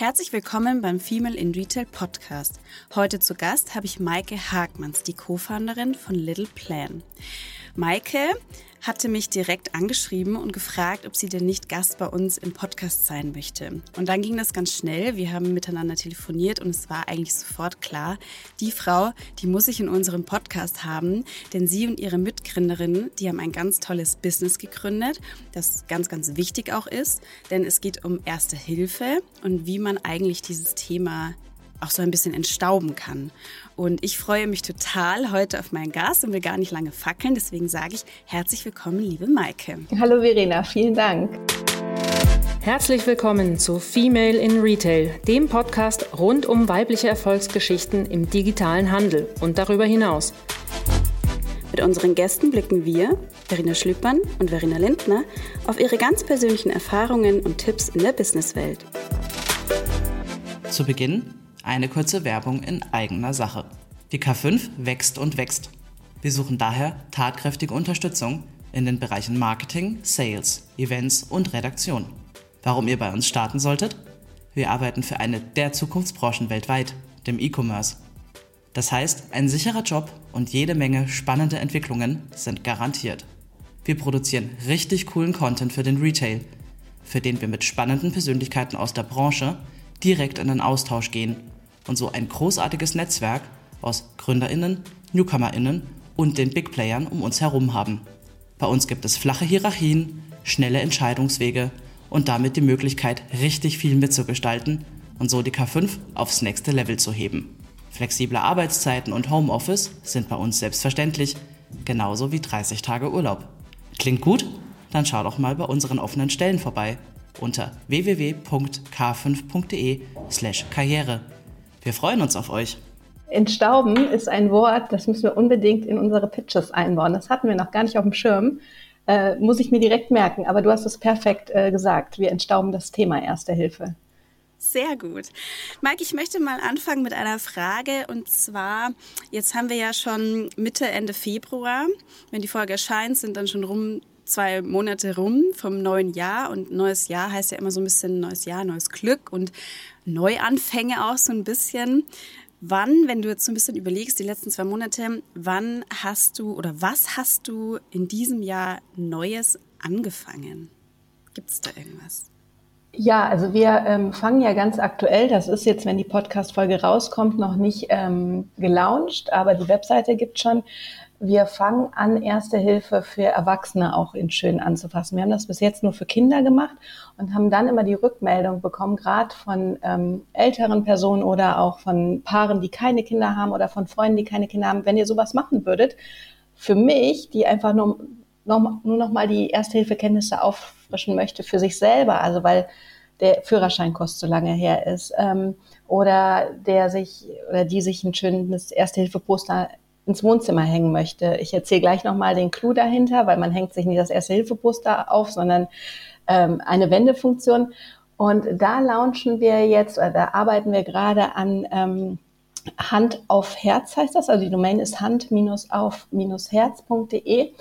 Herzlich willkommen beim Female in Retail Podcast. Heute zu Gast habe ich Maike Hagmanns, die Co-Founderin von Little Plan. Maike hatte mich direkt angeschrieben und gefragt, ob sie denn nicht Gast bei uns im Podcast sein möchte. Und dann ging das ganz schnell. Wir haben miteinander telefoniert und es war eigentlich sofort klar, die Frau, die muss ich in unserem Podcast haben, denn sie und ihre Mitgründerin, die haben ein ganz tolles Business gegründet, das ganz, ganz wichtig auch ist, denn es geht um Erste Hilfe und wie man eigentlich dieses Thema auch so ein bisschen entstauben kann. Und ich freue mich total heute auf meinen Gast und will gar nicht lange fackeln. Deswegen sage ich herzlich willkommen, liebe Maike. Hallo Verena, vielen Dank. Herzlich willkommen zu Female in Retail, dem Podcast rund um weibliche Erfolgsgeschichten im digitalen Handel und darüber hinaus. Mit unseren Gästen blicken wir, Verena Schlüppmann und Verena Lindner, auf ihre ganz persönlichen Erfahrungen und Tipps in der Businesswelt. Zu Beginn eine kurze Werbung in eigener Sache. Die K5 wächst und wächst. Wir suchen daher tatkräftige Unterstützung in den Bereichen Marketing, Sales, Events und Redaktion. Warum ihr bei uns starten solltet? Wir arbeiten für eine der Zukunftsbranchen weltweit, dem E-Commerce. Das heißt, ein sicherer Job und jede Menge spannende Entwicklungen sind garantiert. Wir produzieren richtig coolen Content für den Retail, für den wir mit spannenden Persönlichkeiten aus der Branche direkt in den Austausch gehen und so ein großartiges Netzwerk aus Gründerinnen, Newcomerinnen und den Big Playern um uns herum haben. Bei uns gibt es flache Hierarchien, schnelle Entscheidungswege und damit die Möglichkeit, richtig viel mitzugestalten und so die K5 aufs nächste Level zu heben. Flexible Arbeitszeiten und Homeoffice sind bei uns selbstverständlich, genauso wie 30 Tage Urlaub. Klingt gut? Dann schau doch mal bei unseren offenen Stellen vorbei unter www.k5.de/karriere. Wir freuen uns auf euch. Entstauben ist ein Wort, das müssen wir unbedingt in unsere Pitches einbauen. Das hatten wir noch gar nicht auf dem Schirm. Äh, muss ich mir direkt merken, aber du hast es perfekt äh, gesagt. Wir entstauben das Thema Erste Hilfe. Sehr gut. Mike, ich möchte mal anfangen mit einer Frage. Und zwar, jetzt haben wir ja schon Mitte, Ende Februar. Wenn die Folge erscheint, sind dann schon rum zwei Monate rum vom neuen Jahr und neues Jahr heißt ja immer so ein bisschen neues Jahr, neues Glück und Neuanfänge auch so ein bisschen. Wann, wenn du jetzt so ein bisschen überlegst, die letzten zwei Monate, wann hast du oder was hast du in diesem Jahr Neues angefangen? Gibt es da irgendwas? Ja, also wir ähm, fangen ja ganz aktuell, das ist jetzt, wenn die Podcast-Folge rauskommt, noch nicht ähm, gelauncht, aber die Webseite gibt schon wir fangen an, Erste Hilfe für Erwachsene auch in schön anzufassen. Wir haben das bis jetzt nur für Kinder gemacht und haben dann immer die Rückmeldung bekommen, gerade von ähm, älteren Personen oder auch von Paaren, die keine Kinder haben oder von Freunden, die keine Kinder haben, wenn ihr sowas machen würdet, für mich, die einfach nur noch, nur noch mal die Erste-Hilfe-Kenntnisse auffrischen möchte für sich selber, also weil der Führerscheinkost so lange her ist, ähm, oder der sich oder die sich ein schönes Erste-Hilfe-Poster ins Wohnzimmer hängen möchte. Ich erzähle gleich nochmal den Clou dahinter, weil man hängt sich nicht das Erste-Hilfe-Poster auf, sondern ähm, eine Wendefunktion. Und da launchen wir jetzt, oder da arbeiten wir gerade an ähm, Hand auf Herz heißt das. Also die Domain ist hand-auf-herz.de.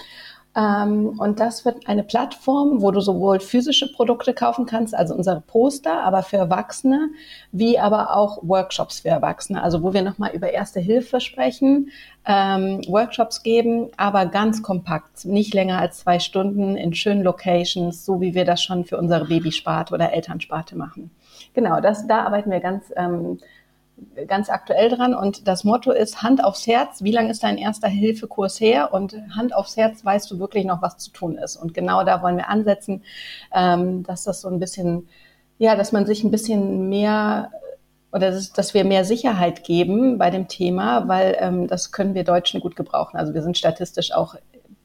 Ähm, und das wird eine Plattform, wo du sowohl physische Produkte kaufen kannst, also unsere Poster, aber für Erwachsene, wie aber auch Workshops für Erwachsene, also wo wir nochmal über Erste Hilfe sprechen, ähm, Workshops geben, aber ganz kompakt, nicht länger als zwei Stunden in schönen Locations, so wie wir das schon für unsere Babysparte oder Elternsparte machen. Genau, das, da arbeiten wir ganz ähm, ganz aktuell dran und das Motto ist Hand aufs Herz. Wie lange ist dein erster Hilfekurs her? Und Hand aufs Herz weißt du wirklich noch, was zu tun ist. Und genau da wollen wir ansetzen, ähm, dass das so ein bisschen, ja, dass man sich ein bisschen mehr oder dass, dass wir mehr Sicherheit geben bei dem Thema, weil ähm, das können wir Deutschen gut gebrauchen. Also wir sind statistisch auch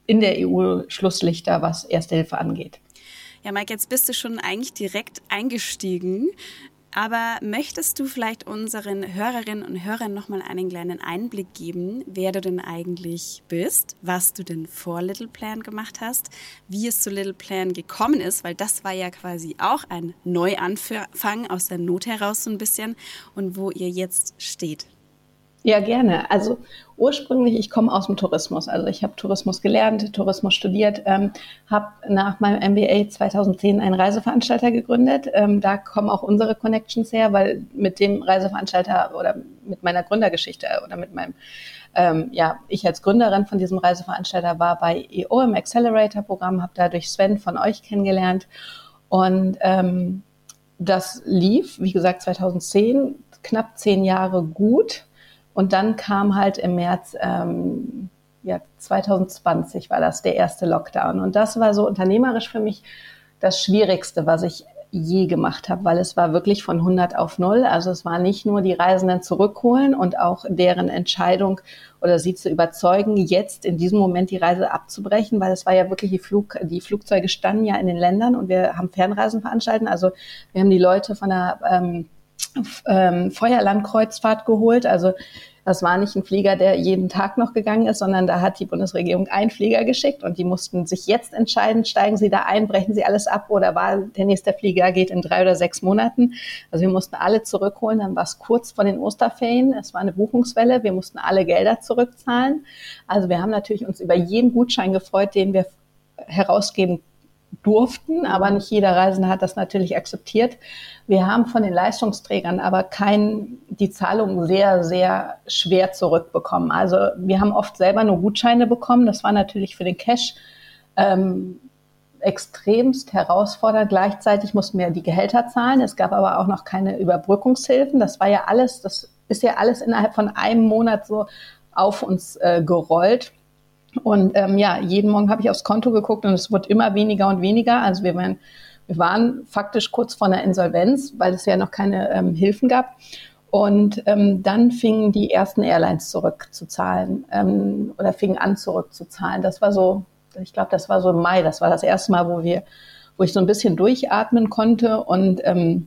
in der EU Schlusslichter, was Erste Hilfe angeht. Ja, Mike, jetzt bist du schon eigentlich direkt eingestiegen. Aber möchtest du vielleicht unseren Hörerinnen und Hörern nochmal einen kleinen Einblick geben, wer du denn eigentlich bist, was du denn vor Little Plan gemacht hast, wie es zu Little Plan gekommen ist, weil das war ja quasi auch ein Neuanfang aus der Not heraus so ein bisschen und wo ihr jetzt steht? Ja, gerne. Also ursprünglich, ich komme aus dem Tourismus. Also ich habe Tourismus gelernt, Tourismus studiert, ähm, habe nach meinem MBA 2010 einen Reiseveranstalter gegründet. Ähm, da kommen auch unsere Connections her, weil mit dem Reiseveranstalter oder mit meiner Gründergeschichte oder mit meinem, ähm, ja, ich als Gründerin von diesem Reiseveranstalter war bei EO im Accelerator-Programm, habe dadurch Sven von euch kennengelernt und ähm, das lief, wie gesagt, 2010, knapp zehn Jahre gut. Und dann kam halt im März ähm, ja, 2020 war das der erste Lockdown. Und das war so unternehmerisch für mich das Schwierigste, was ich je gemacht habe, weil es war wirklich von 100 auf 0. Also es war nicht nur die Reisenden zurückholen und auch deren Entscheidung oder sie zu überzeugen, jetzt in diesem Moment die Reise abzubrechen, weil es war ja wirklich die Flug, die Flugzeuge standen ja in den Ländern und wir haben Fernreisen veranstaltet. Also wir haben die Leute von der ähm, ähm, Feuerlandkreuzfahrt geholt. Also das war nicht ein Flieger, der jeden Tag noch gegangen ist, sondern da hat die Bundesregierung einen Flieger geschickt und die mussten sich jetzt entscheiden, steigen sie da ein, brechen sie alles ab oder war der nächste Flieger geht in drei oder sechs Monaten. Also wir mussten alle zurückholen. Dann war es kurz vor den Osterferien. Es war eine Buchungswelle. Wir mussten alle Gelder zurückzahlen. Also wir haben natürlich uns über jeden Gutschein gefreut, den wir herausgeben durften, aber nicht jeder Reisende hat das natürlich akzeptiert. Wir haben von den Leistungsträgern aber kein, die Zahlung sehr, sehr schwer zurückbekommen. Also wir haben oft selber nur Gutscheine bekommen. Das war natürlich für den Cash ähm, extremst herausfordernd. Gleichzeitig mussten wir die Gehälter zahlen. Es gab aber auch noch keine Überbrückungshilfen. Das war ja alles, das ist ja alles innerhalb von einem Monat so auf uns äh, gerollt. Und ähm, ja, jeden Morgen habe ich aufs Konto geguckt und es wird immer weniger und weniger. Also wir waren, wir waren faktisch kurz vor einer Insolvenz, weil es ja noch keine ähm, Hilfen gab. Und ähm, dann fingen die ersten Airlines zurückzuzahlen ähm, oder fingen an zurückzuzahlen. Das war so, ich glaube, das war so im Mai. Das war das erste Mal, wo wir, wo ich so ein bisschen durchatmen konnte und ähm,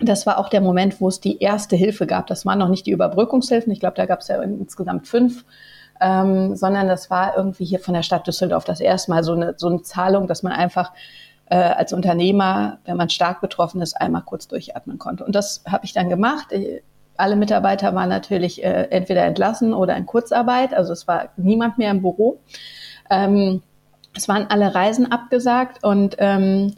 das war auch der Moment, wo es die erste Hilfe gab. Das waren noch nicht die Überbrückungshilfen. Ich glaube, da gab es ja insgesamt fünf ähm, sondern das war irgendwie hier von der Stadt Düsseldorf das erste Mal so eine, so eine Zahlung, dass man einfach äh, als Unternehmer, wenn man stark betroffen ist, einmal kurz durchatmen konnte. Und das habe ich dann gemacht. Alle Mitarbeiter waren natürlich äh, entweder entlassen oder in Kurzarbeit, also es war niemand mehr im Büro. Ähm, es waren alle Reisen abgesagt und ähm,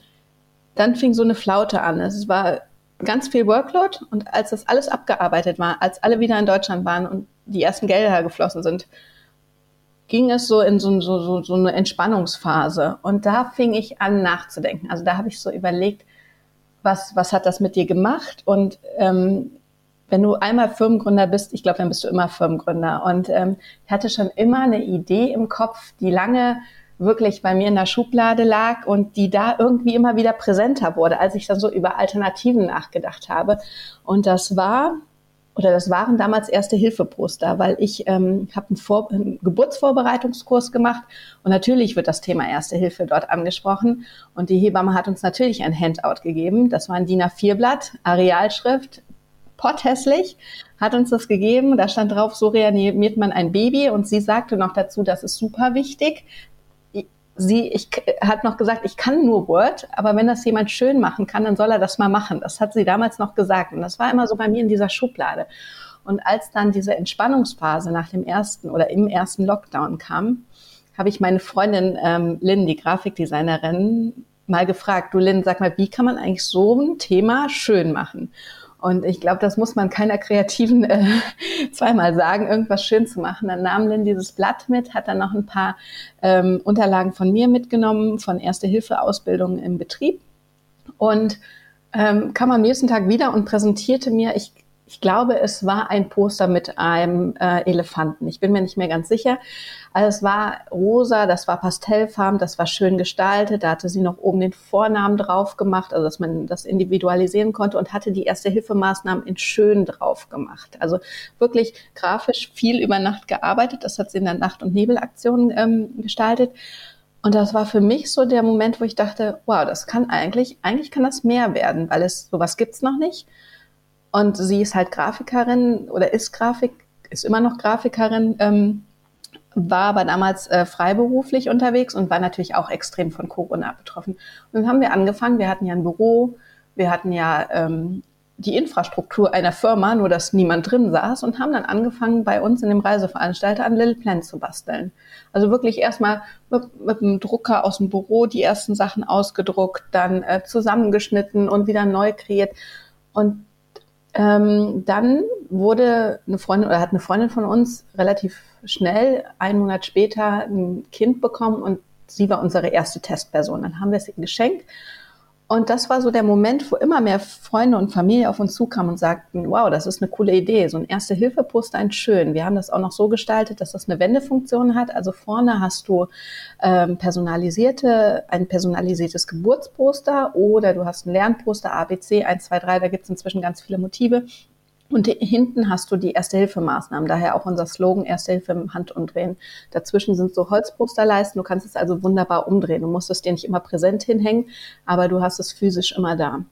dann fing so eine Flaute an. Es war ganz viel Workload und als das alles abgearbeitet war, als alle wieder in Deutschland waren und die ersten Gelder geflossen sind, ging es so in so, so, so, so eine Entspannungsphase. Und da fing ich an nachzudenken. Also da habe ich so überlegt, was, was hat das mit dir gemacht? Und ähm, wenn du einmal Firmengründer bist, ich glaube, dann bist du immer Firmengründer. Und ähm, ich hatte schon immer eine Idee im Kopf, die lange wirklich bei mir in der Schublade lag und die da irgendwie immer wieder präsenter wurde, als ich dann so über Alternativen nachgedacht habe. Und das war oder das waren damals erste Hilfeposter, weil ich ähm, habe einen, einen Geburtsvorbereitungskurs gemacht und natürlich wird das Thema Erste Hilfe dort angesprochen und die Hebamme hat uns natürlich ein Handout gegeben. Das war ein DIN A4-Blatt, Arealschrift, potthässlich, hat uns das gegeben. Da stand drauf, so reanimiert man ein Baby und sie sagte noch dazu, das ist super wichtig, sie ich, hat noch gesagt, ich kann nur Word, aber wenn das jemand schön machen kann, dann soll er das mal machen. Das hat sie damals noch gesagt. Und das war immer so bei mir in dieser Schublade. Und als dann diese Entspannungsphase nach dem ersten oder im ersten Lockdown kam, habe ich meine Freundin ähm, Lynn, die Grafikdesignerin, mal gefragt, du Lynn, sag mal, wie kann man eigentlich so ein Thema schön machen? Und ich glaube, das muss man keiner Kreativen äh, zweimal sagen, irgendwas schön zu machen. Dann nahm Lynn dieses Blatt mit, hat dann noch ein paar ähm, Unterlagen von mir mitgenommen, von Erste-Hilfe-Ausbildung im Betrieb und ähm, kam am nächsten Tag wieder und präsentierte mir, ich ich glaube, es war ein Poster mit einem äh, Elefanten. Ich bin mir nicht mehr ganz sicher. Also es war rosa, das war pastellfarben, das war schön gestaltet. Da hatte sie noch oben den Vornamen drauf gemacht, also dass man das individualisieren konnte und hatte die erste Hilfemaßnahmen in schön drauf gemacht. Also wirklich grafisch viel über Nacht gearbeitet. Das hat sie in der Nacht- und Nebelaktion ähm, gestaltet. Und das war für mich so der Moment, wo ich dachte, wow, das kann eigentlich, eigentlich kann das mehr werden, weil es sowas gibt's noch nicht. Und sie ist halt Grafikerin oder ist Grafik, ist immer noch Grafikerin, ähm, war aber damals äh, freiberuflich unterwegs und war natürlich auch extrem von Corona betroffen. Und dann haben wir angefangen, wir hatten ja ein Büro, wir hatten ja ähm, die Infrastruktur einer Firma, nur dass niemand drin saß und haben dann angefangen, bei uns in dem Reiseveranstalter an Little Plan zu basteln. Also wirklich erstmal mit, mit einem Drucker aus dem Büro die ersten Sachen ausgedruckt, dann äh, zusammengeschnitten und wieder neu kreiert. Und ähm, dann wurde eine Freundin oder hat eine Freundin von uns relativ schnell, einen Monat später, ein Kind bekommen und sie war unsere erste Testperson. Dann haben wir es ihr geschenkt und das war so der Moment, wo immer mehr Freunde und Familie auf uns zukamen und sagten, wow, das ist eine coole Idee. So ein Erste-Hilfe-Poster, ein schön. Wir haben das auch noch so gestaltet, dass das eine Wendefunktion hat. Also vorne hast du ähm, personalisierte, ein personalisiertes Geburtsposter oder du hast ein Lernposter ABC 1, 2, 3, da gibt es inzwischen ganz viele Motive. Und hinten hast du die Erste-Hilfe-Maßnahmen, daher auch unser Slogan Erste Hilfe im Handumdrehen. Dazwischen sind so Holzposterleisten, du kannst es also wunderbar umdrehen. Du musst es dir nicht immer präsent hinhängen, aber du hast es physisch immer da.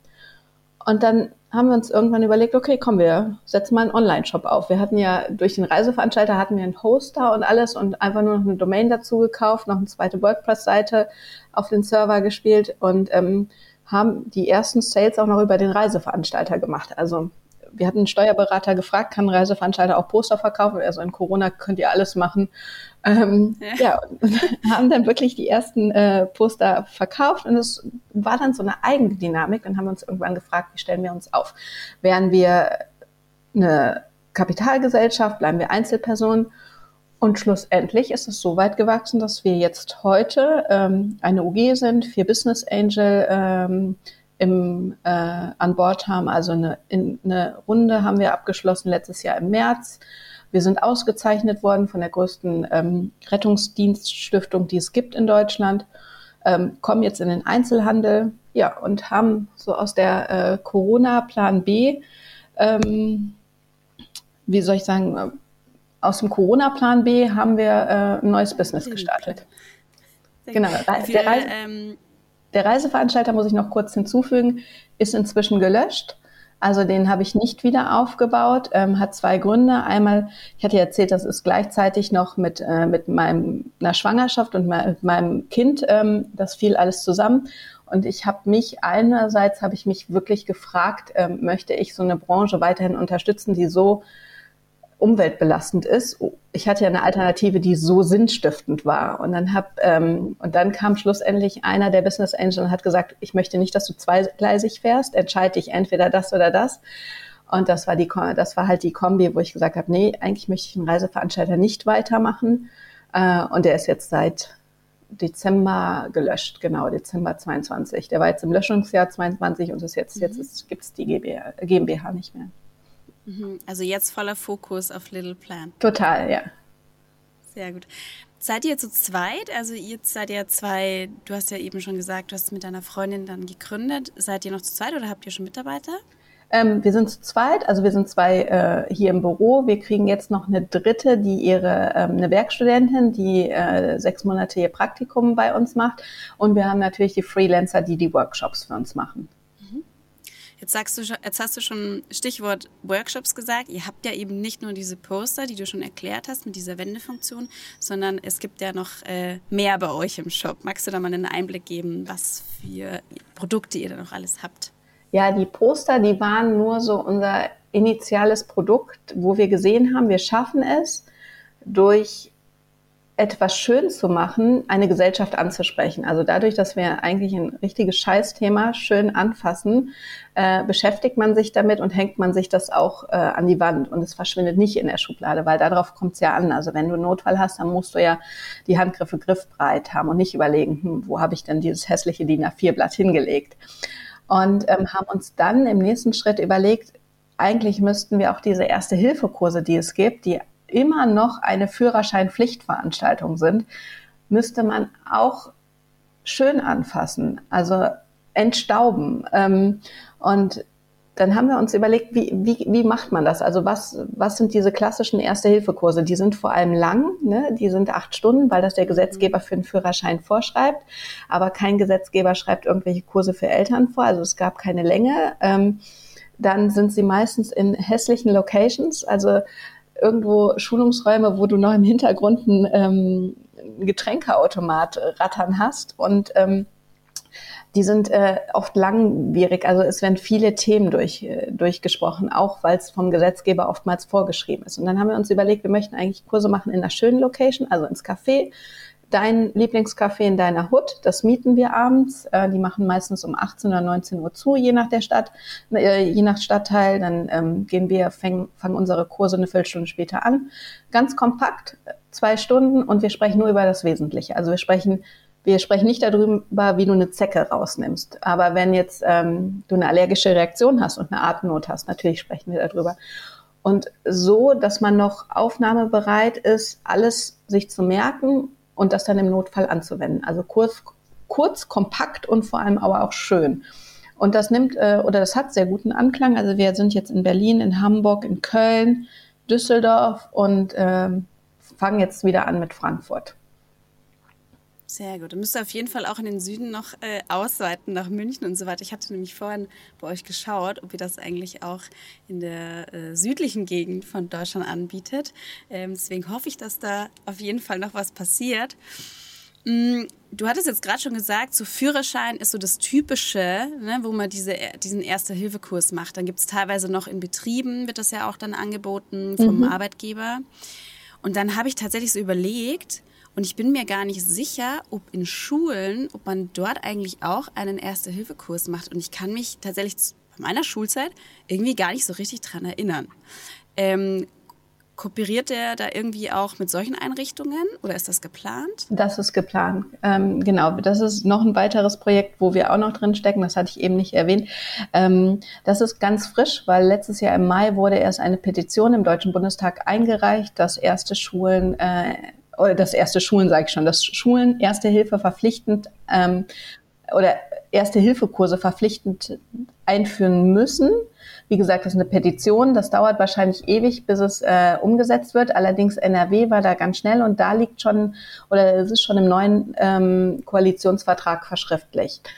Und dann haben wir uns irgendwann überlegt, okay, komm, wir setzen mal einen Online-Shop auf. Wir hatten ja durch den Reiseveranstalter hatten wir einen Hoster und alles und einfach nur noch eine Domain dazu gekauft, noch eine zweite WordPress-Seite auf den Server gespielt und ähm, haben die ersten Sales auch noch über den Reiseveranstalter gemacht. Also wir hatten einen Steuerberater gefragt, kann ein Reiseveranstalter auch Poster verkaufen? Also in Corona könnt ihr alles machen. Ähm, ja. ja, haben dann wirklich die ersten äh, Poster verkauft und es war dann so eine Eigendynamik. Dann haben wir uns irgendwann gefragt, wie stellen wir uns auf? Wären wir eine Kapitalgesellschaft, bleiben wir Einzelpersonen? Und schlussendlich ist es so weit gewachsen, dass wir jetzt heute ähm, eine UG sind, vier Business Angel, ähm, im, äh, an Bord haben. Also eine, in, eine Runde haben wir abgeschlossen letztes Jahr im März. Wir sind ausgezeichnet worden von der größten ähm, Rettungsdienststiftung, die es gibt in Deutschland, ähm, kommen jetzt in den Einzelhandel, ja, und haben so aus der äh, Corona-Plan B, ähm, wie soll ich sagen, äh, aus dem Corona-Plan B haben wir äh, ein neues Business gestartet. Genau. Der, Reise, der Reiseveranstalter, muss ich noch kurz hinzufügen, ist inzwischen gelöscht. Also den habe ich nicht wieder aufgebaut. Ähm, hat zwei Gründe. Einmal, ich hatte erzählt, das ist gleichzeitig noch mit, äh, mit meinem, einer Schwangerschaft und mit meinem Kind. Ähm, das fiel alles zusammen. Und ich habe mich einerseits habe ich mich wirklich gefragt, ähm, möchte ich so eine Branche weiterhin unterstützen, die so umweltbelastend ist. Ich hatte ja eine Alternative, die so sinnstiftend war. Und dann hab, ähm, und dann kam schlussendlich einer der Business Angel und hat gesagt, ich möchte nicht, dass du zweigleisig fährst, entscheide dich entweder das oder das. Und das war die, das war halt die Kombi, wo ich gesagt habe, nee, eigentlich möchte ich einen Reiseveranstalter nicht weitermachen. Äh, und der ist jetzt seit Dezember gelöscht, genau, Dezember 22. Der war jetzt im Löschungsjahr 22 und ist jetzt, mhm. jetzt gibt es die GmbH, GmbH nicht mehr. Mhm. Also jetzt voller Fokus auf Little Plan. Total, ja. Sehr gut. Seid ihr zu zweit? Also ihr seid ja zwei, du hast ja eben schon gesagt, du hast mit deiner Freundin dann gegründet. Seid ihr noch zu zweit oder habt ihr schon Mitarbeiter? Ähm, wir sind zu zweit, also wir sind zwei äh, hier im Büro. Wir kriegen jetzt noch eine dritte, die ihre, ähm, eine Werkstudentin, die äh, sechs Monate ihr Praktikum bei uns macht. Und wir haben natürlich die Freelancer, die die Workshops für uns machen. Jetzt sagst du schon, jetzt hast du schon Stichwort Workshops gesagt. Ihr habt ja eben nicht nur diese Poster, die du schon erklärt hast mit dieser Wendefunktion, sondern es gibt ja noch äh, mehr bei euch im Shop. Magst du da mal einen Einblick geben, was für Produkte ihr da noch alles habt? Ja, die Poster, die waren nur so unser initiales Produkt, wo wir gesehen haben, wir schaffen es durch etwas schön zu machen, eine Gesellschaft anzusprechen. Also dadurch, dass wir eigentlich ein richtiges Scheißthema schön anfassen, äh, beschäftigt man sich damit und hängt man sich das auch äh, an die Wand und es verschwindet nicht in der Schublade, weil darauf kommt es ja an. Also wenn du einen Notfall hast, dann musst du ja die Handgriffe griffbreit haben und nicht überlegen, hm, wo habe ich denn dieses hässliche DIN A4-Blatt hingelegt. Und ähm, haben uns dann im nächsten Schritt überlegt, eigentlich müssten wir auch diese Erste-Hilfe-Kurse, die es gibt, die immer noch eine Führerscheinpflichtveranstaltung sind, müsste man auch schön anfassen, also entstauben. Ähm, und dann haben wir uns überlegt, wie, wie, wie macht man das? Also was, was sind diese klassischen Erste-Hilfe-Kurse? Die sind vor allem lang, ne? die sind acht Stunden, weil das der Gesetzgeber für einen Führerschein vorschreibt. Aber kein Gesetzgeber schreibt irgendwelche Kurse für Eltern vor, also es gab keine Länge. Ähm, dann sind sie meistens in hässlichen Locations, also irgendwo Schulungsräume, wo du noch im Hintergrund einen ähm, Getränkeautomat rattern hast und ähm, die sind äh, oft langwierig. Also es werden viele Themen durch, äh, durchgesprochen, auch weil es vom Gesetzgeber oftmals vorgeschrieben ist. Und dann haben wir uns überlegt, wir möchten eigentlich Kurse machen in einer schönen Location, also ins Café. Dein Lieblingscafé in deiner Hut, das mieten wir abends. Äh, die machen meistens um 18 oder 19 Uhr zu, je nach der Stadt, äh, je nach Stadtteil. Dann ähm, gehen wir, fangen, fangen unsere Kurse eine Viertelstunde später an. Ganz kompakt, zwei Stunden und wir sprechen nur über das Wesentliche. Also wir sprechen wir sprechen nicht darüber, wie du eine Zecke rausnimmst. Aber wenn jetzt ähm, du eine allergische Reaktion hast und eine Atemnot hast, natürlich sprechen wir darüber. Und so, dass man noch aufnahmebereit ist, alles sich zu merken und das dann im Notfall anzuwenden. Also kurz, kurz, kompakt und vor allem aber auch schön. Und das nimmt äh, oder das hat sehr guten Anklang. Also wir sind jetzt in Berlin, in Hamburg, in Köln, Düsseldorf und äh, fangen jetzt wieder an mit Frankfurt. Sehr gut. Du müsst auf jeden Fall auch in den Süden noch äh, ausweiten nach München und so weiter. Ich hatte nämlich vorhin bei euch geschaut, ob ihr das eigentlich auch in der äh, südlichen Gegend von Deutschland anbietet. Ähm, deswegen hoffe ich, dass da auf jeden Fall noch was passiert. Mm, du hattest jetzt gerade schon gesagt, so Führerschein ist so das Typische, ne, wo man diese, diesen Erste-Hilfe-Kurs macht. Dann gibt es teilweise noch in Betrieben, wird das ja auch dann angeboten vom mhm. Arbeitgeber. Und dann habe ich tatsächlich so überlegt, und ich bin mir gar nicht sicher, ob in Schulen, ob man dort eigentlich auch einen Erste-Hilfe-Kurs macht. Und ich kann mich tatsächlich bei meiner Schulzeit irgendwie gar nicht so richtig dran erinnern. Ähm, Kooperiert der da irgendwie auch mit solchen Einrichtungen oder ist das geplant? Das ist geplant, ähm, genau. Das ist noch ein weiteres Projekt, wo wir auch noch drin stecken. Das hatte ich eben nicht erwähnt. Ähm, das ist ganz frisch, weil letztes Jahr im Mai wurde erst eine Petition im Deutschen Bundestag eingereicht, dass erste Schulen äh, das erste Schulen sage ich schon, dass Schulen Erste Hilfe verpflichtend ähm, oder Erste Hilfe-Kurse verpflichtend einführen müssen. Wie gesagt, das ist eine Petition. Das dauert wahrscheinlich ewig, bis es äh, umgesetzt wird. Allerdings NRW war da ganz schnell und da liegt schon oder es ist schon im neuen ähm, Koalitionsvertrag verschriftlicht.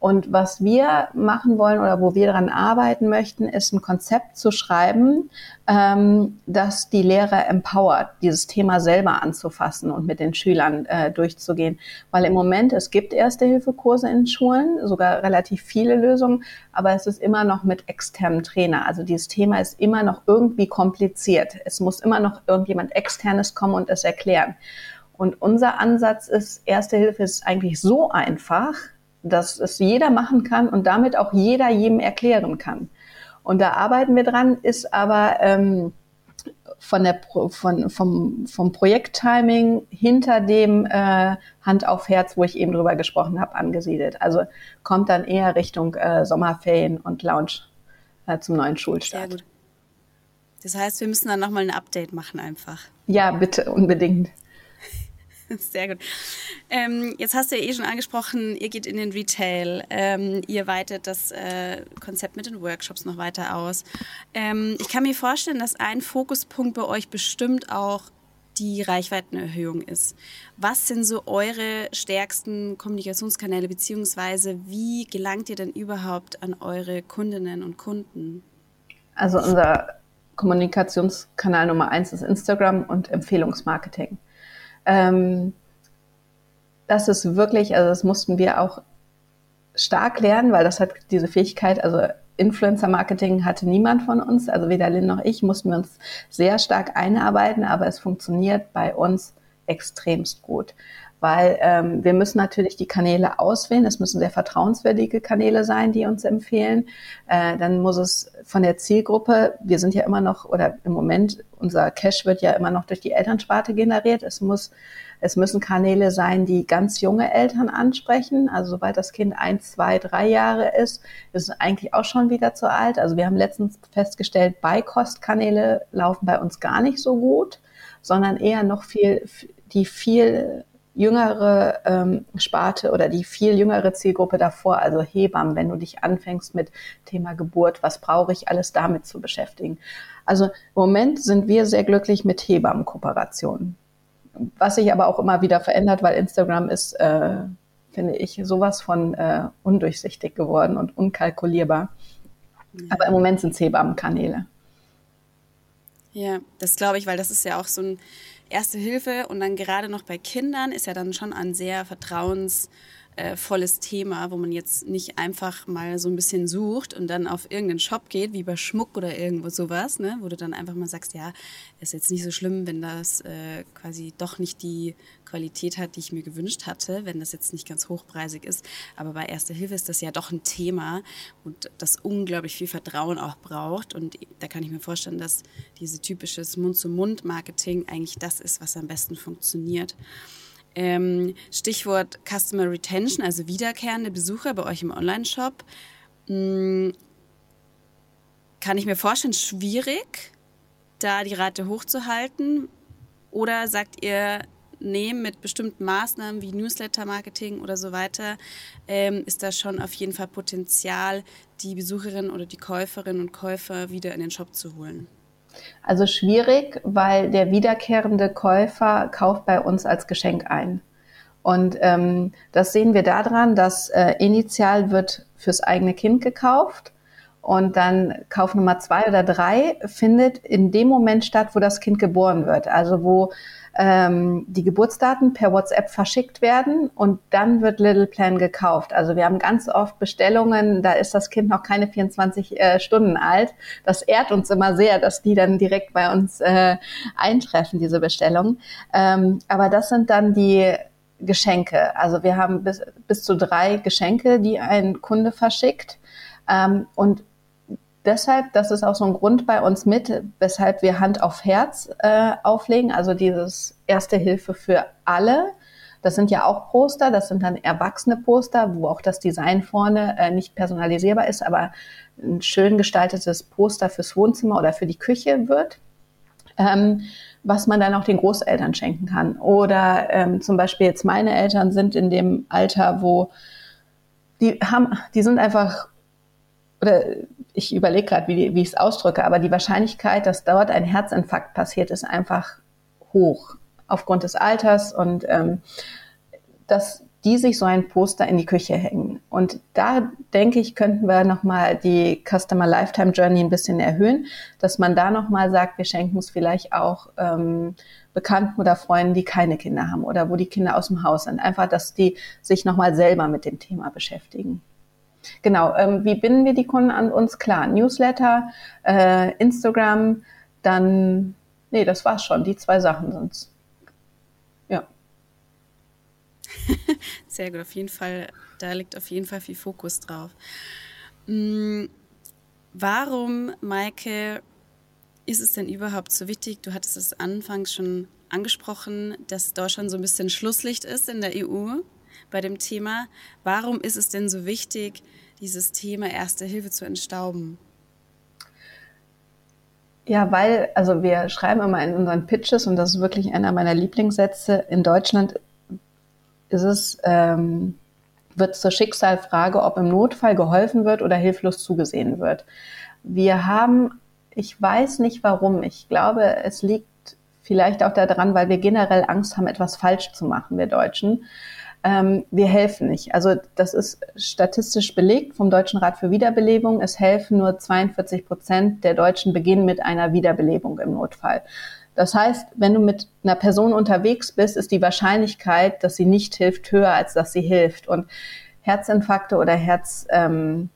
Und was wir machen wollen oder wo wir daran arbeiten möchten, ist ein Konzept zu schreiben, ähm, das die Lehrer empowert, dieses Thema selber anzufassen und mit den Schülern äh, durchzugehen. Weil im Moment, es gibt Erste-Hilfe-Kurse in Schulen, sogar relativ viele Lösungen, aber es ist immer noch mit externem Trainer. Also dieses Thema ist immer noch irgendwie kompliziert. Es muss immer noch irgendjemand externes kommen und es erklären. Und unser Ansatz ist, Erste Hilfe ist eigentlich so einfach, dass es jeder machen kann und damit auch jeder jedem erklären kann. Und da arbeiten wir dran, ist aber ähm, von der von, vom, vom Projekttiming hinter dem äh, Hand auf Herz, wo ich eben drüber gesprochen habe, angesiedelt. Also kommt dann eher Richtung äh, Sommerferien und Lounge äh, zum neuen Schulstart. Sehr gut. Das heißt, wir müssen dann nochmal ein Update machen einfach. Ja, bitte, unbedingt. Sehr gut. Ähm, jetzt hast du ja eh schon angesprochen, ihr geht in den Retail, ähm, ihr weitet das äh, Konzept mit den Workshops noch weiter aus. Ähm, ich kann mir vorstellen, dass ein Fokuspunkt bei euch bestimmt auch die Reichweitenerhöhung ist. Was sind so eure stärksten Kommunikationskanäle, beziehungsweise wie gelangt ihr denn überhaupt an eure Kundinnen und Kunden? Also unser Kommunikationskanal Nummer eins ist Instagram und Empfehlungsmarketing. Ähm, das ist wirklich, also das mussten wir auch stark lernen, weil das hat diese Fähigkeit, also Influencer-Marketing hatte niemand von uns, also weder Lynn noch ich, mussten wir uns sehr stark einarbeiten, aber es funktioniert bei uns extremst gut weil ähm, wir müssen natürlich die Kanäle auswählen. Es müssen sehr vertrauenswürdige Kanäle sein, die uns empfehlen. Äh, dann muss es von der Zielgruppe, wir sind ja immer noch, oder im Moment, unser Cash wird ja immer noch durch die Elternsparte generiert. Es muss, es müssen Kanäle sein, die ganz junge Eltern ansprechen. Also sobald das Kind eins, zwei, drei Jahre ist, ist es eigentlich auch schon wieder zu alt. Also wir haben letztens festgestellt, Beikostkanäle laufen bei uns gar nicht so gut, sondern eher noch viel, die viel jüngere ähm, Sparte oder die viel jüngere Zielgruppe davor, also Hebammen, wenn du dich anfängst mit Thema Geburt, was brauche ich alles damit zu beschäftigen. Also im Moment sind wir sehr glücklich mit Hebammenkooperationen. Was sich aber auch immer wieder verändert, weil Instagram ist, äh, finde ich, sowas von äh, undurchsichtig geworden und unkalkulierbar. Aber im Moment sind es Hebammenkanäle. Ja, das glaube ich, weil das ist ja auch so ein Erste Hilfe. Und dann gerade noch bei Kindern ist ja dann schon ein sehr vertrauens äh, volles Thema, wo man jetzt nicht einfach mal so ein bisschen sucht und dann auf irgendeinen Shop geht, wie bei Schmuck oder irgendwo sowas, ne? wo du dann einfach mal sagst, ja, ist jetzt nicht so schlimm, wenn das äh, quasi doch nicht die Qualität hat, die ich mir gewünscht hatte, wenn das jetzt nicht ganz hochpreisig ist. Aber bei Erste Hilfe ist das ja doch ein Thema und das unglaublich viel Vertrauen auch braucht. Und da kann ich mir vorstellen, dass diese typisches Mund-zu-Mund-Marketing eigentlich das ist, was am besten funktioniert. Ähm, Stichwort Customer Retention, also wiederkehrende Besucher bei euch im Online-Shop. Hm, kann ich mir vorstellen, schwierig, da die Rate hochzuhalten? Oder sagt ihr, nee, mit bestimmten Maßnahmen wie Newsletter-Marketing oder so weiter, ähm, ist da schon auf jeden Fall Potenzial, die Besucherinnen oder die Käuferinnen und Käufer wieder in den Shop zu holen? Also schwierig, weil der wiederkehrende Käufer kauft bei uns als Geschenk ein. Und ähm, das sehen wir daran, dass äh, initial wird fürs eigene Kind gekauft und dann Kauf Nummer zwei oder drei findet in dem Moment statt, wo das Kind geboren wird. Also wo ähm, die Geburtsdaten per WhatsApp verschickt werden und dann wird Little Plan gekauft. Also wir haben ganz oft Bestellungen, da ist das Kind noch keine 24 äh, Stunden alt. Das ehrt uns immer sehr, dass die dann direkt bei uns äh, eintreffen, diese Bestellungen. Ähm, aber das sind dann die Geschenke. Also wir haben bis, bis zu drei Geschenke, die ein Kunde verschickt. Ähm, und deshalb, das ist auch so ein Grund bei uns mit, weshalb wir Hand auf Herz äh, auflegen, also dieses Erste Hilfe für alle. Das sind ja auch Poster, das sind dann erwachsene Poster, wo auch das Design vorne äh, nicht personalisierbar ist, aber ein schön gestaltetes Poster fürs Wohnzimmer oder für die Küche wird. Ähm, was man dann auch den Großeltern schenken kann. Oder ähm, zum Beispiel jetzt meine Eltern sind in dem Alter, wo die haben, die sind einfach oder ich überlege gerade, wie, wie ich es ausdrücke, aber die Wahrscheinlichkeit, dass dort ein Herzinfarkt passiert, ist einfach hoch aufgrund des Alters und ähm, dass die sich so ein Poster in die Küche hängen. Und da denke ich, könnten wir nochmal die Customer Lifetime Journey ein bisschen erhöhen, dass man da nochmal sagt, wir schenken es vielleicht auch ähm, Bekannten oder Freunden, die keine Kinder haben oder wo die Kinder aus dem Haus sind. Einfach, dass die sich nochmal selber mit dem Thema beschäftigen. Genau, ähm, wie binden wir die Kunden an uns? Klar, Newsletter, äh, Instagram, dann, nee, das war's schon, die zwei Sachen sind's. Ja. Sehr gut, auf jeden Fall, da liegt auf jeden Fall viel Fokus drauf. Mhm. Warum, Maike, ist es denn überhaupt so wichtig? Du hattest es anfangs schon angesprochen, dass Deutschland so ein bisschen Schlusslicht ist in der EU bei dem Thema. Warum ist es denn so wichtig, dieses Thema Erste Hilfe zu entstauben? Ja, weil, also wir schreiben immer in unseren Pitches, und das ist wirklich einer meiner Lieblingssätze, in Deutschland ist es, ähm, wird zur Schicksalfrage, ob im Notfall geholfen wird oder hilflos zugesehen wird. Wir haben, ich weiß nicht warum, ich glaube, es liegt vielleicht auch daran, weil wir generell Angst haben, etwas falsch zu machen, wir Deutschen ähm, wir helfen nicht. Also das ist statistisch belegt vom Deutschen Rat für Wiederbelebung. Es helfen nur 42 Prozent der Deutschen beginnen mit einer Wiederbelebung im Notfall. Das heißt, wenn du mit einer Person unterwegs bist, ist die Wahrscheinlichkeit, dass sie nicht hilft, höher, als dass sie hilft. Und Herzinfarkte oder Herz, ähm,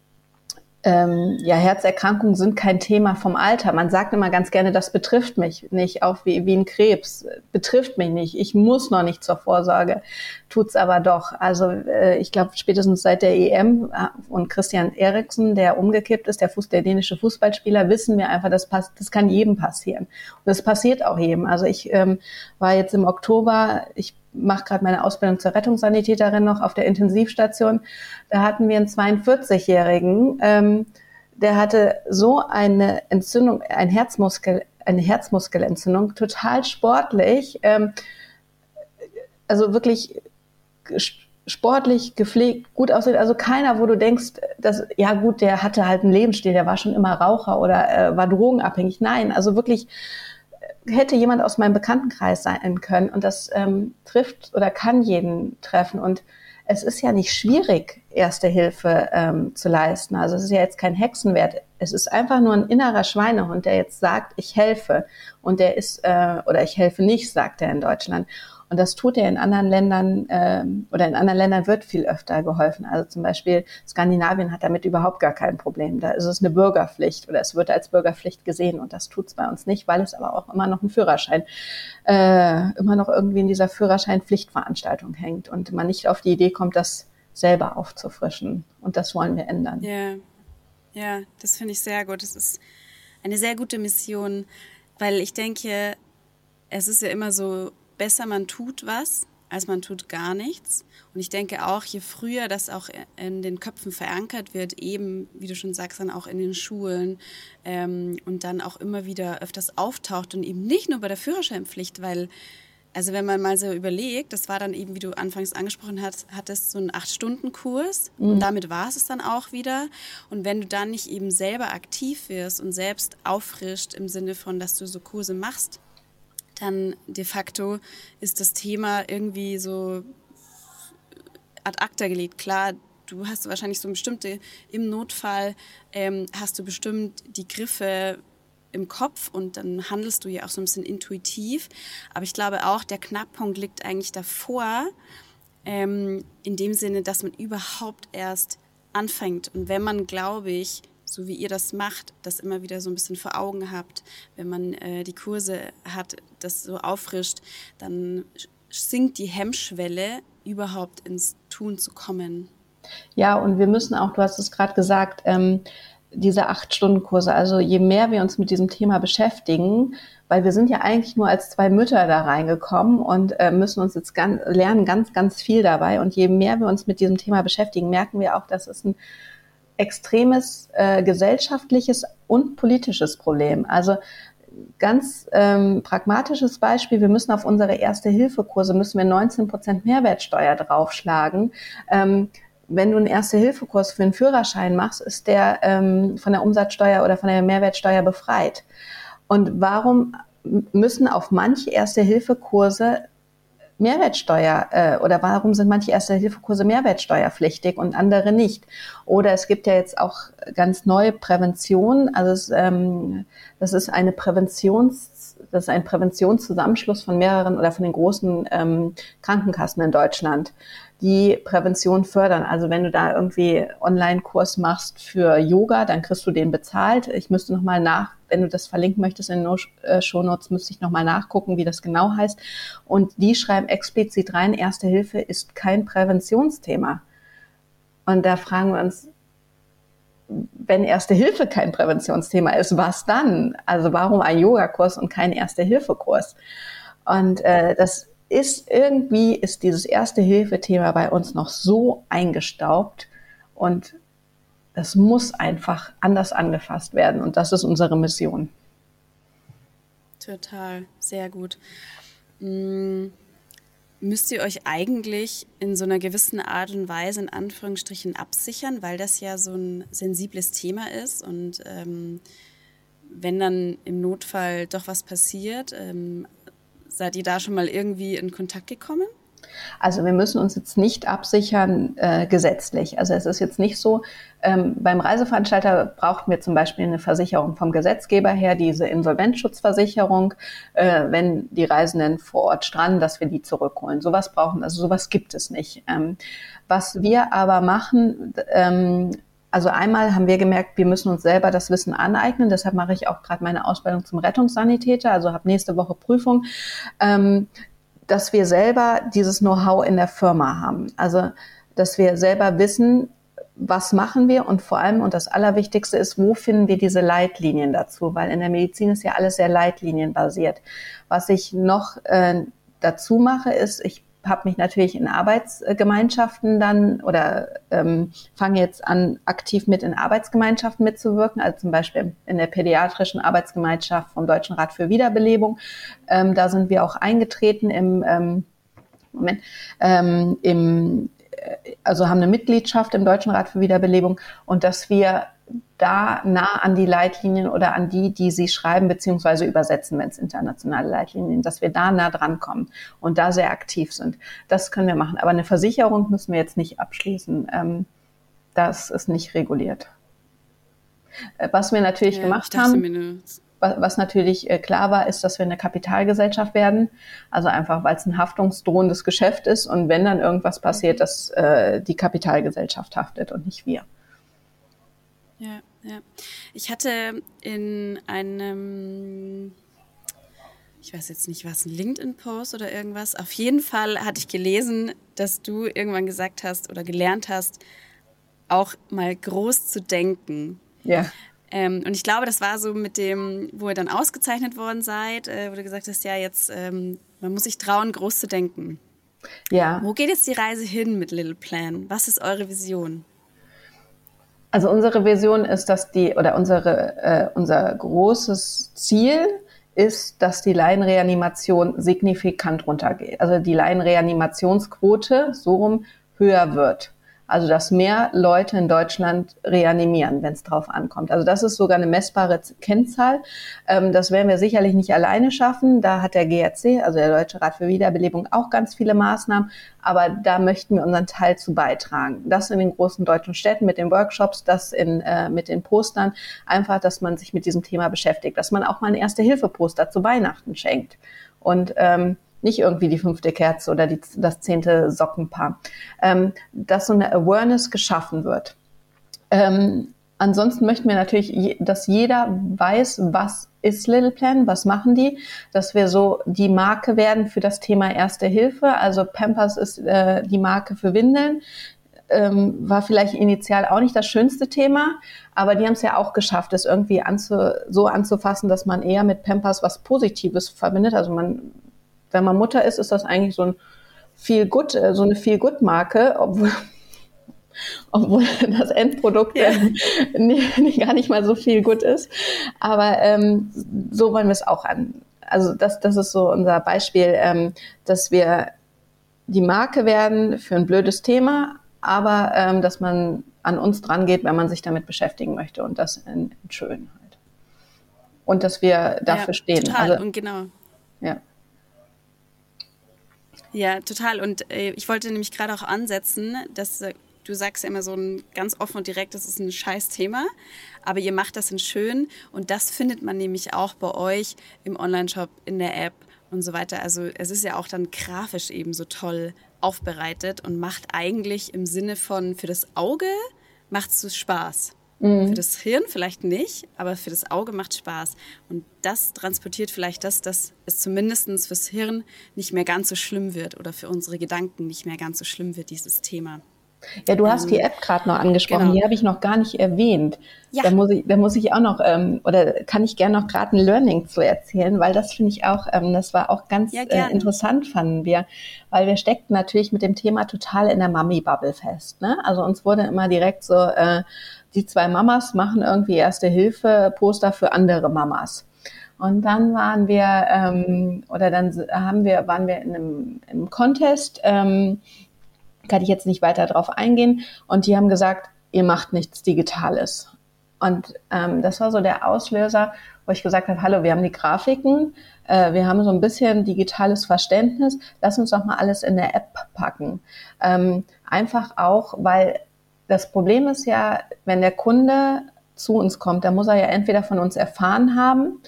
ähm, ja, Herzerkrankungen sind kein Thema vom Alter. Man sagt immer ganz gerne, das betrifft mich nicht, auch wie, wie ein Krebs, betrifft mich nicht. Ich muss noch nicht zur Vorsorge, tut's aber doch. Also äh, ich glaube, spätestens seit der EM äh, und Christian Eriksen, der umgekippt ist, der, Fuß, der dänische Fußballspieler, wissen wir einfach, das, passt, das kann jedem passieren. Und das passiert auch jedem. Also ich ähm, war jetzt im Oktober, ich mache gerade meine Ausbildung zur Rettungssanitäterin noch auf der Intensivstation. Da hatten wir einen 42-Jährigen, ähm, der hatte so eine Entzündung, ein Herzmuskel, eine Herzmuskelentzündung, total sportlich, ähm, also wirklich sportlich, gepflegt, gut aussieht. Also keiner, wo du denkst, dass, ja gut, der hatte halt einen Lebensstil, der war schon immer Raucher oder äh, war drogenabhängig. Nein, also wirklich hätte jemand aus meinem Bekanntenkreis sein können und das ähm, trifft oder kann jeden treffen und es ist ja nicht schwierig, Erste Hilfe ähm, zu leisten. Also es ist ja jetzt kein Hexenwert. Es ist einfach nur ein innerer Schweinehund, der jetzt sagt, ich helfe und der ist äh, oder ich helfe nicht, sagt er in Deutschland. Und das tut ja in anderen Ländern äh, oder in anderen Ländern wird viel öfter geholfen. Also zum Beispiel Skandinavien hat damit überhaupt gar kein Problem. Da ist es eine Bürgerpflicht oder es wird als Bürgerpflicht gesehen und das tut es bei uns nicht, weil es aber auch immer noch ein Führerschein, äh, immer noch irgendwie in dieser Führerscheinpflichtveranstaltung hängt und man nicht auf die Idee kommt, das selber aufzufrischen. Und das wollen wir ändern. Ja, ja das finde ich sehr gut. Das ist eine sehr gute Mission, weil ich denke, es ist ja immer so, besser man tut was, als man tut gar nichts. Und ich denke auch, je früher das auch in den Köpfen verankert wird, eben, wie du schon sagst, dann auch in den Schulen ähm, und dann auch immer wieder öfters auftaucht und eben nicht nur bei der Führerscheinpflicht, weil also wenn man mal so überlegt, das war dann eben, wie du anfangs angesprochen hast, hattest so einen Acht-Stunden-Kurs mhm. und damit war es es dann auch wieder. Und wenn du dann nicht eben selber aktiv wirst und selbst auffrischt im Sinne von, dass du so Kurse machst, dann de facto ist das Thema irgendwie so ad acta gelegt. Klar, du hast wahrscheinlich so bestimmte, im Notfall ähm, hast du bestimmt die Griffe im Kopf und dann handelst du ja auch so ein bisschen intuitiv. Aber ich glaube auch, der Knackpunkt liegt eigentlich davor, ähm, in dem Sinne, dass man überhaupt erst anfängt. Und wenn man, glaube ich, so wie ihr das macht, das immer wieder so ein bisschen vor Augen habt, wenn man äh, die Kurse hat, das so auffrischt, dann sinkt die Hemmschwelle, überhaupt ins Tun zu kommen. Ja, und wir müssen auch, du hast es gerade gesagt, ähm, diese Acht-Stunden-Kurse. Also je mehr wir uns mit diesem Thema beschäftigen, weil wir sind ja eigentlich nur als zwei Mütter da reingekommen und äh, müssen uns jetzt ganz, lernen ganz, ganz viel dabei. Und je mehr wir uns mit diesem Thema beschäftigen, merken wir auch, dass es ein extremes äh, gesellschaftliches und politisches Problem. Also ganz ähm, pragmatisches Beispiel, wir müssen auf unsere Erste-Hilfe-Kurse, müssen wir 19 Prozent Mehrwertsteuer draufschlagen. Ähm, wenn du einen Erste-Hilfe-Kurs für einen Führerschein machst, ist der ähm, von der Umsatzsteuer oder von der Mehrwertsteuer befreit. Und warum müssen auf manche Erste-Hilfe-Kurse Mehrwertsteuer äh, oder warum sind manche Erste-Hilfe-Kurse mehrwertsteuerpflichtig und andere nicht? Oder es gibt ja jetzt auch ganz neue Prävention, also es, ähm, das ist eine Präventions das ist ein Präventionszusammenschluss von mehreren oder von den großen ähm, Krankenkassen in Deutschland die Prävention fördern. Also wenn du da irgendwie Online-Kurs machst für Yoga, dann kriegst du den bezahlt. Ich müsste nochmal nach, wenn du das verlinken möchtest in den äh, Shownotes, müsste ich nochmal nachgucken, wie das genau heißt. Und die schreiben explizit rein, Erste Hilfe ist kein Präventionsthema. Und da fragen wir uns, wenn Erste Hilfe kein Präventionsthema ist, was dann? Also warum ein Yogakurs und kein Erste-Hilfe-Kurs? Und äh, das ist irgendwie, ist dieses Erste-Hilfe-Thema bei uns noch so eingestaubt und es muss einfach anders angefasst werden und das ist unsere Mission. Total, sehr gut. Hm, müsst ihr euch eigentlich in so einer gewissen Art und Weise in Anführungsstrichen absichern, weil das ja so ein sensibles Thema ist und ähm, wenn dann im Notfall doch was passiert, ähm, Seid ihr da schon mal irgendwie in Kontakt gekommen? Also wir müssen uns jetzt nicht absichern äh, gesetzlich. Also es ist jetzt nicht so, ähm, beim Reiseveranstalter brauchten wir zum Beispiel eine Versicherung vom Gesetzgeber her, diese Insolvenzschutzversicherung, äh, wenn die Reisenden vor Ort stranden, dass wir die zurückholen. Sowas brauchen, also sowas gibt es nicht. Ähm, was wir aber machen, ähm, also einmal haben wir gemerkt, wir müssen uns selber das Wissen aneignen. Deshalb mache ich auch gerade meine Ausbildung zum Rettungssanitäter, also habe nächste Woche Prüfung, ähm, dass wir selber dieses Know-how in der Firma haben. Also dass wir selber wissen, was machen wir und vor allem, und das Allerwichtigste ist, wo finden wir diese Leitlinien dazu? Weil in der Medizin ist ja alles sehr leitlinienbasiert. Was ich noch äh, dazu mache, ist, ich habe mich natürlich in Arbeitsgemeinschaften dann oder ähm, fange jetzt an, aktiv mit in Arbeitsgemeinschaften mitzuwirken, also zum Beispiel in der pädiatrischen Arbeitsgemeinschaft vom Deutschen Rat für Wiederbelebung. Ähm, da sind wir auch eingetreten im ähm, Moment, ähm, im, äh, also haben eine Mitgliedschaft im Deutschen Rat für Wiederbelebung und dass wir da nah an die Leitlinien oder an die, die sie schreiben beziehungsweise übersetzen, wenn es internationale Leitlinien, dass wir da nah dran kommen und da sehr aktiv sind. Das können wir machen. Aber eine Versicherung müssen wir jetzt nicht abschließen. Ähm, das ist nicht reguliert. Äh, was wir natürlich ja, gemacht haben. was natürlich äh, klar war, ist, dass wir eine Kapitalgesellschaft werden. Also einfach, weil es ein haftungsdrohendes Geschäft ist und wenn dann irgendwas passiert, dass äh, die Kapitalgesellschaft haftet und nicht wir. Ja, ja. Ich hatte in einem ich weiß jetzt nicht, was ein LinkedIn-Post oder irgendwas. Auf jeden Fall hatte ich gelesen, dass du irgendwann gesagt hast oder gelernt hast, auch mal groß zu denken. Ja. Ähm, und ich glaube, das war so mit dem, wo ihr dann ausgezeichnet worden seid, äh, wo du gesagt hast, ja, jetzt, ähm, man muss sich trauen, groß zu denken. Ja. Wo geht jetzt die Reise hin mit Little Plan? Was ist eure Vision? Also unsere Vision ist, dass die, oder unsere, äh, unser großes Ziel ist, dass die Laienreanimation signifikant runtergeht. Also die Laienreanimationsquote so rum höher wird. Also dass mehr Leute in Deutschland reanimieren, wenn es drauf ankommt. Also das ist sogar eine messbare Kennzahl. Ähm, das werden wir sicherlich nicht alleine schaffen. Da hat der GRC, also der Deutsche Rat für Wiederbelebung, auch ganz viele Maßnahmen. Aber da möchten wir unseren Teil zu beitragen. Das in den großen deutschen Städten mit den Workshops, das in, äh, mit den Postern. Einfach, dass man sich mit diesem Thema beschäftigt, dass man auch mal ein Erste-Hilfe-Poster zu Weihnachten schenkt. Und ähm, nicht irgendwie die fünfte Kerze oder die, das zehnte Sockenpaar, ähm, dass so eine Awareness geschaffen wird. Ähm, ansonsten möchten wir natürlich, dass jeder weiß, was ist Little Plan, was machen die, dass wir so die Marke werden für das Thema Erste Hilfe. Also Pampers ist äh, die Marke für Windeln. Ähm, war vielleicht initial auch nicht das schönste Thema, aber die haben es ja auch geschafft, es irgendwie anzu, so anzufassen, dass man eher mit Pampers was Positives verbindet. Also man wenn man Mutter ist, ist das eigentlich so ein viel gut, äh, so eine viel gut Marke, obwohl obwohl das Endprodukt ja. nicht, nicht, gar nicht mal so viel gut ist. Aber ähm, so wollen wir es auch an. Also das, das ist so unser Beispiel, ähm, dass wir die Marke werden für ein blödes Thema, aber ähm, dass man an uns dran geht, wenn man sich damit beschäftigen möchte und das in, in schön halt. Und dass wir dafür ja, stehen. Total. Also, und genau. Ja. Ja, total. Und äh, ich wollte nämlich gerade auch ansetzen, dass äh, du sagst ja immer so ein ganz offen und direkt, das ist ein scheiß Thema, aber ihr macht das in schön und das findet man nämlich auch bei euch im Online-Shop, in der App und so weiter. Also es ist ja auch dann grafisch eben so toll aufbereitet und macht eigentlich im Sinne von für das Auge macht es Spaß. Mhm. Für das Hirn vielleicht nicht, aber für das Auge macht Spaß. Und das transportiert vielleicht das, dass es zumindest fürs Hirn nicht mehr ganz so schlimm wird oder für unsere Gedanken nicht mehr ganz so schlimm wird, dieses Thema. Ja, du hast ähm, die App gerade noch angesprochen, genau. die habe ich noch gar nicht erwähnt. Ja. Da, muss ich, da muss ich auch noch, ähm, oder kann ich gerne noch gerade ein Learning zu erzählen, weil das finde ich auch, ähm, das war auch ganz ja, äh, interessant, fanden wir, weil wir steckten natürlich mit dem Thema total in der Mami-Bubble fest. Ne? Also uns wurde immer direkt so, äh, die zwei Mamas machen irgendwie Erste Hilfe Poster für andere Mamas. Und dann waren wir, ähm, oder dann haben wir, waren wir in einem, im Contest, ähm, kann ich jetzt nicht weiter drauf eingehen. Und die haben gesagt, ihr macht nichts Digitales. Und ähm, das war so der Auslöser, wo ich gesagt habe, hallo, wir haben die Grafiken, äh, wir haben so ein bisschen digitales Verständnis, lass uns doch mal alles in der App packen. Ähm, einfach auch, weil das Problem ist ja, wenn der Kunde zu uns kommt, dann muss er ja entweder von uns erfahren haben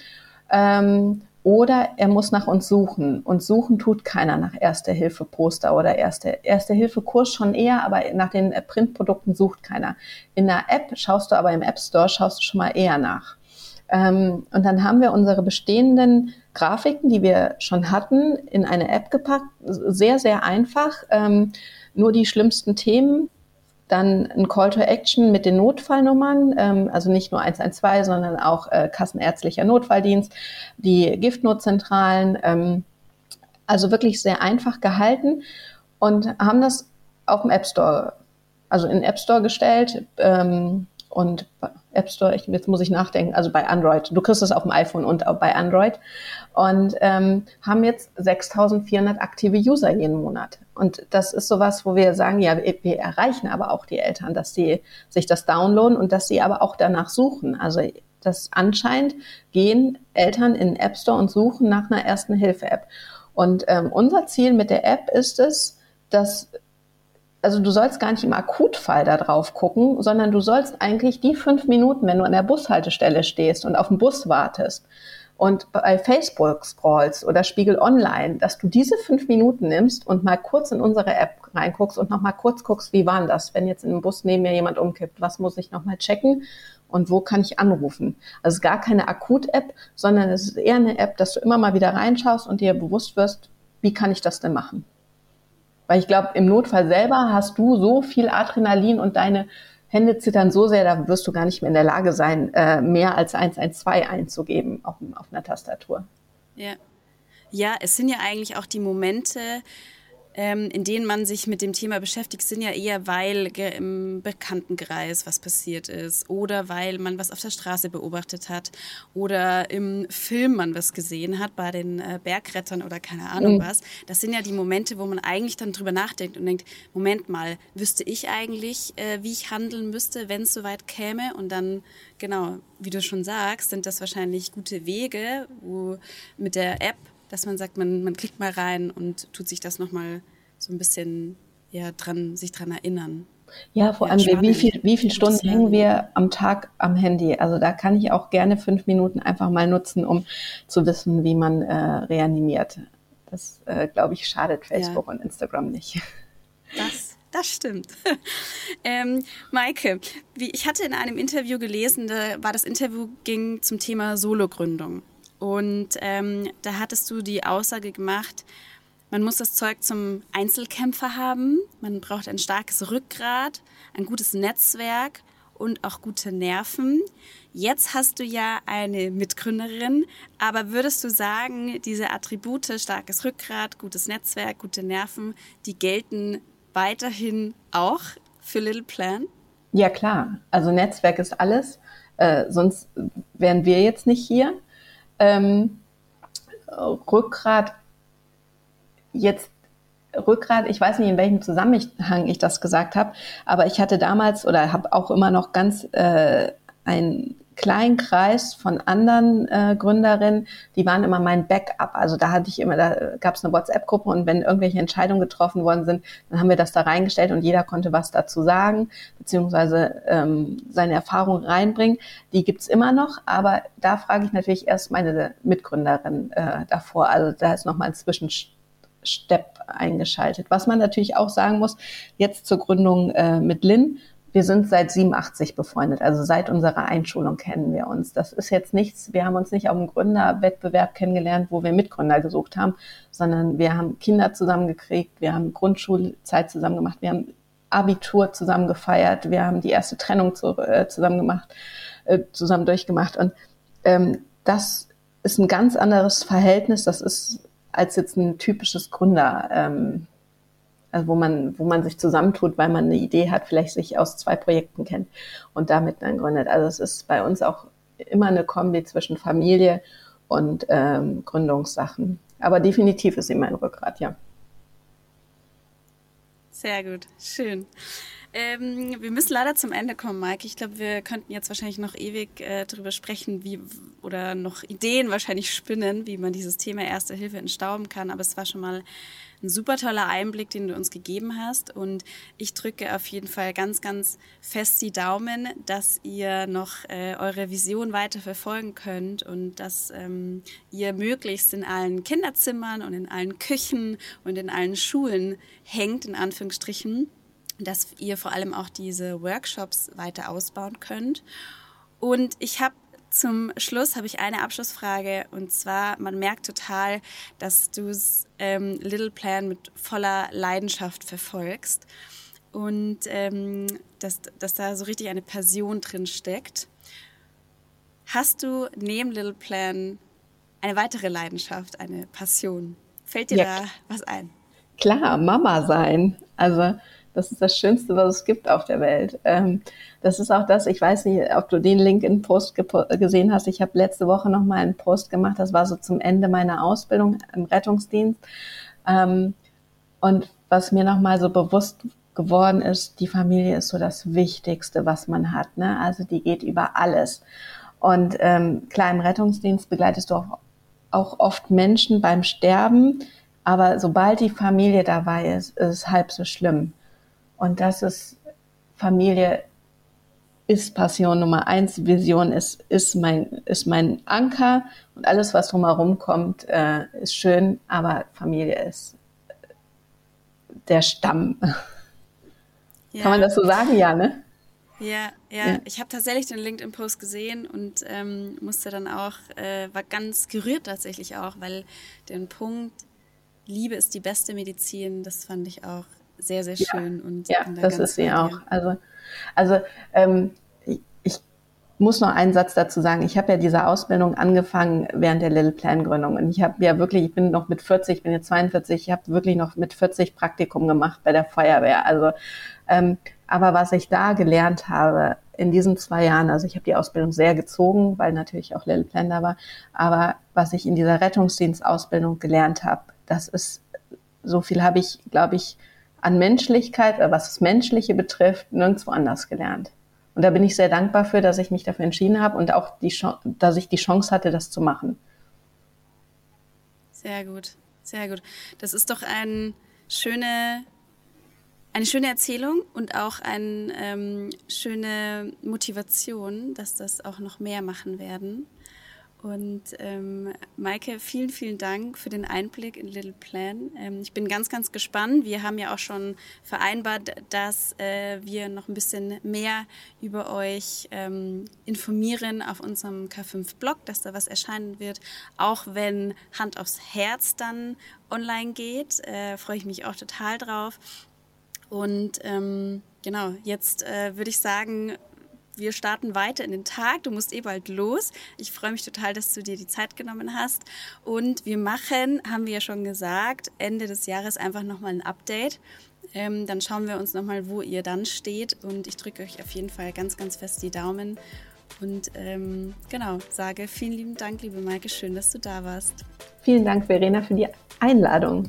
ähm, oder er muss nach uns suchen. Und suchen tut keiner nach Erste-Hilfe-Poster oder Erste-Hilfe-Kurs schon eher, aber nach den Printprodukten sucht keiner. In der App schaust du aber im App Store, schaust du schon mal eher nach. Ähm, und dann haben wir unsere bestehenden Grafiken, die wir schon hatten, in eine App gepackt. Sehr, sehr einfach. Ähm, nur die schlimmsten Themen dann ein Call to Action mit den Notfallnummern, ähm, also nicht nur 112, sondern auch äh, Kassenärztlicher Notfalldienst, die Giftnotzentralen, ähm, also wirklich sehr einfach gehalten und haben das auf dem App Store, also in den App Store gestellt ähm, und App Store, ich, jetzt muss ich nachdenken, also bei Android. Du kriegst es auf dem iPhone und auch bei Android. Und ähm, haben jetzt 6400 aktive User jeden Monat. Und das ist sowas, wo wir sagen, ja, wir erreichen aber auch die Eltern, dass sie sich das downloaden und dass sie aber auch danach suchen. Also das anscheinend gehen Eltern in den App Store und suchen nach einer ersten Hilfe-App. Und ähm, unser Ziel mit der App ist es, dass also du sollst gar nicht im Akutfall da drauf gucken, sondern du sollst eigentlich die fünf Minuten, wenn du an der Bushaltestelle stehst und auf den Bus wartest und bei Facebook scrollst oder Spiegel Online, dass du diese fünf Minuten nimmst und mal kurz in unsere App reinguckst und noch mal kurz guckst, wie war das, wenn jetzt in einem Bus neben mir jemand umkippt, was muss ich noch mal checken und wo kann ich anrufen. Also es ist gar keine Akut-App, sondern es ist eher eine App, dass du immer mal wieder reinschaust und dir bewusst wirst, wie kann ich das denn machen. Weil ich glaube, im Notfall selber hast du so viel Adrenalin und deine Hände zittern so sehr, da wirst du gar nicht mehr in der Lage sein, äh, mehr als 112 einzugeben auf, auf einer Tastatur. Ja. Ja, es sind ja eigentlich auch die Momente, ähm, in denen man sich mit dem Thema beschäftigt, sind ja eher, weil im Bekanntenkreis was passiert ist oder weil man was auf der Straße beobachtet hat oder im Film man was gesehen hat bei den äh, Bergrettern oder keine Ahnung mhm. was. Das sind ja die Momente, wo man eigentlich dann drüber nachdenkt und denkt, Moment mal, wüsste ich eigentlich, äh, wie ich handeln müsste, wenn es soweit käme? Und dann, genau, wie du schon sagst, sind das wahrscheinlich gute Wege, wo mit der App dass man sagt, man, man klickt mal rein und tut sich das nochmal so ein bisschen ja, dran, sich dran erinnern. Ja, vor allem, ja, wie viel, wie viel Stunden hängen wir am Tag am Handy? Also da kann ich auch gerne fünf Minuten einfach mal nutzen, um zu wissen, wie man äh, reanimiert. Das, äh, glaube ich, schadet Facebook ja. und Instagram nicht. Das, das stimmt. ähm, Maike, wie, ich hatte in einem Interview gelesen, da war das Interview ging zum Thema Sologründung. Und ähm, da hattest du die Aussage gemacht, man muss das Zeug zum Einzelkämpfer haben, man braucht ein starkes Rückgrat, ein gutes Netzwerk und auch gute Nerven. Jetzt hast du ja eine Mitgründerin, aber würdest du sagen, diese Attribute, starkes Rückgrat, gutes Netzwerk, gute Nerven, die gelten weiterhin auch für Little Plan? Ja klar, also Netzwerk ist alles, äh, sonst wären wir jetzt nicht hier ähm, Rückgrat jetzt Rückgrat, ich weiß nicht, in welchem Zusammenhang ich das gesagt habe, aber ich hatte damals oder habe auch immer noch ganz äh, ein kleinen Kreis von anderen äh, Gründerinnen, die waren immer mein Backup. Also da hatte ich immer, da gab es eine WhatsApp-Gruppe und wenn irgendwelche Entscheidungen getroffen worden sind, dann haben wir das da reingestellt und jeder konnte was dazu sagen, beziehungsweise ähm, seine Erfahrungen reinbringen. Die gibt's immer noch, aber da frage ich natürlich erst meine Mitgründerin äh, davor. Also da ist nochmal ein Zwischenstep eingeschaltet. Was man natürlich auch sagen muss, jetzt zur Gründung äh, mit Lynn, wir sind seit 87 befreundet, also seit unserer Einschulung kennen wir uns. Das ist jetzt nichts, wir haben uns nicht auf einem Gründerwettbewerb kennengelernt, wo wir Mitgründer gesucht haben, sondern wir haben Kinder zusammengekriegt, wir haben Grundschulzeit zusammen gemacht, wir haben Abitur zusammen gefeiert, wir haben die erste Trennung zu, äh, zusammen gemacht, äh, zusammen durchgemacht. Und ähm, das ist ein ganz anderes Verhältnis, das ist als jetzt ein typisches Gründer. Ähm, also wo man, wo man sich zusammentut, weil man eine Idee hat, vielleicht sich aus zwei Projekten kennt und damit dann gründet. Also es ist bei uns auch immer eine Kombi zwischen Familie und ähm, Gründungssachen. Aber definitiv ist sie mein Rückgrat, ja. Sehr gut, schön. Ähm, wir müssen leider zum Ende kommen, Mike. Ich glaube, wir könnten jetzt wahrscheinlich noch ewig äh, darüber sprechen, wie oder noch Ideen wahrscheinlich spinnen, wie man dieses Thema Erste Hilfe entstauben kann. Aber es war schon mal ein super toller Einblick, den du uns gegeben hast. Und ich drücke auf jeden Fall ganz, ganz fest die Daumen, dass ihr noch äh, eure Vision weiter verfolgen könnt und dass ähm, ihr möglichst in allen Kinderzimmern und in allen Küchen und in allen Schulen hängt, in Anführungsstrichen, dass ihr vor allem auch diese Workshops weiter ausbauen könnt. Und ich habe zum Schluss habe ich eine Abschlussfrage und zwar, man merkt total, dass du ähm, Little Plan mit voller Leidenschaft verfolgst und ähm, dass, dass da so richtig eine Passion drin steckt. Hast du neben Little Plan eine weitere Leidenschaft, eine Passion? Fällt dir ja. da was ein? Klar, Mama sein. Also das ist das Schönste, was es gibt auf der Welt. Ähm, das ist auch das, ich weiß nicht, ob du den LinkedIn-Post gesehen hast. Ich habe letzte Woche noch mal einen Post gemacht, das war so zum Ende meiner Ausbildung im Rettungsdienst. Ähm, und was mir noch mal so bewusst geworden ist, die Familie ist so das Wichtigste, was man hat. Ne? Also die geht über alles. Und ähm, klar, im Rettungsdienst begleitest du auch, auch oft Menschen beim Sterben, aber sobald die Familie dabei ist, ist es halb so schlimm. Und das ist Familie ist Passion Nummer eins, Vision ist, ist, mein, ist mein Anker und alles, was drumherum kommt, äh, ist schön, aber Familie ist der Stamm. Ja. Kann man das so sagen? Ja, ne? Ja, ja, ja. ich habe tatsächlich den LinkedIn-Post gesehen und ähm, musste dann auch, äh, war ganz gerührt tatsächlich auch, weil den Punkt, Liebe ist die beste Medizin, das fand ich auch sehr, sehr schön. Ja, und ja da das ist sie auch. Also, also ähm, ich muss noch einen Satz dazu sagen. Ich habe ja diese Ausbildung angefangen während der Little Plan Gründung und ich habe ja wirklich, ich bin noch mit 40, ich bin jetzt 42, ich habe wirklich noch mit 40 Praktikum gemacht bei der Feuerwehr. Also ähm, aber was ich da gelernt habe in diesen zwei Jahren, also ich habe die Ausbildung sehr gezogen, weil natürlich auch Little Plan da war, aber was ich in dieser Rettungsdienstausbildung gelernt habe, das ist, so viel habe ich, glaube ich, an Menschlichkeit, was das Menschliche betrifft, nirgendwo anders gelernt. Und da bin ich sehr dankbar für, dass ich mich dafür entschieden habe und auch die, dass ich die Chance hatte, das zu machen. Sehr gut, sehr gut. Das ist doch ein schöne eine schöne Erzählung und auch eine ähm, schöne Motivation, dass das auch noch mehr machen werden. Und ähm, Maike, vielen, vielen Dank für den Einblick in Little Plan. Ähm, ich bin ganz, ganz gespannt. Wir haben ja auch schon vereinbart, dass äh, wir noch ein bisschen mehr über euch ähm, informieren auf unserem K5-Blog, dass da was erscheinen wird. Auch wenn Hand aufs Herz dann online geht, äh, freue ich mich auch total drauf. Und ähm, genau, jetzt äh, würde ich sagen, wir starten weiter in den Tag. Du musst eh bald los. Ich freue mich total, dass du dir die Zeit genommen hast. Und wir machen, haben wir ja schon gesagt, Ende des Jahres einfach nochmal ein Update. Ähm, dann schauen wir uns nochmal, wo ihr dann steht. Und ich drücke euch auf jeden Fall ganz, ganz fest die Daumen. Und ähm, genau, sage vielen lieben Dank, liebe Maike. Schön, dass du da warst. Vielen Dank, Verena, für die Einladung.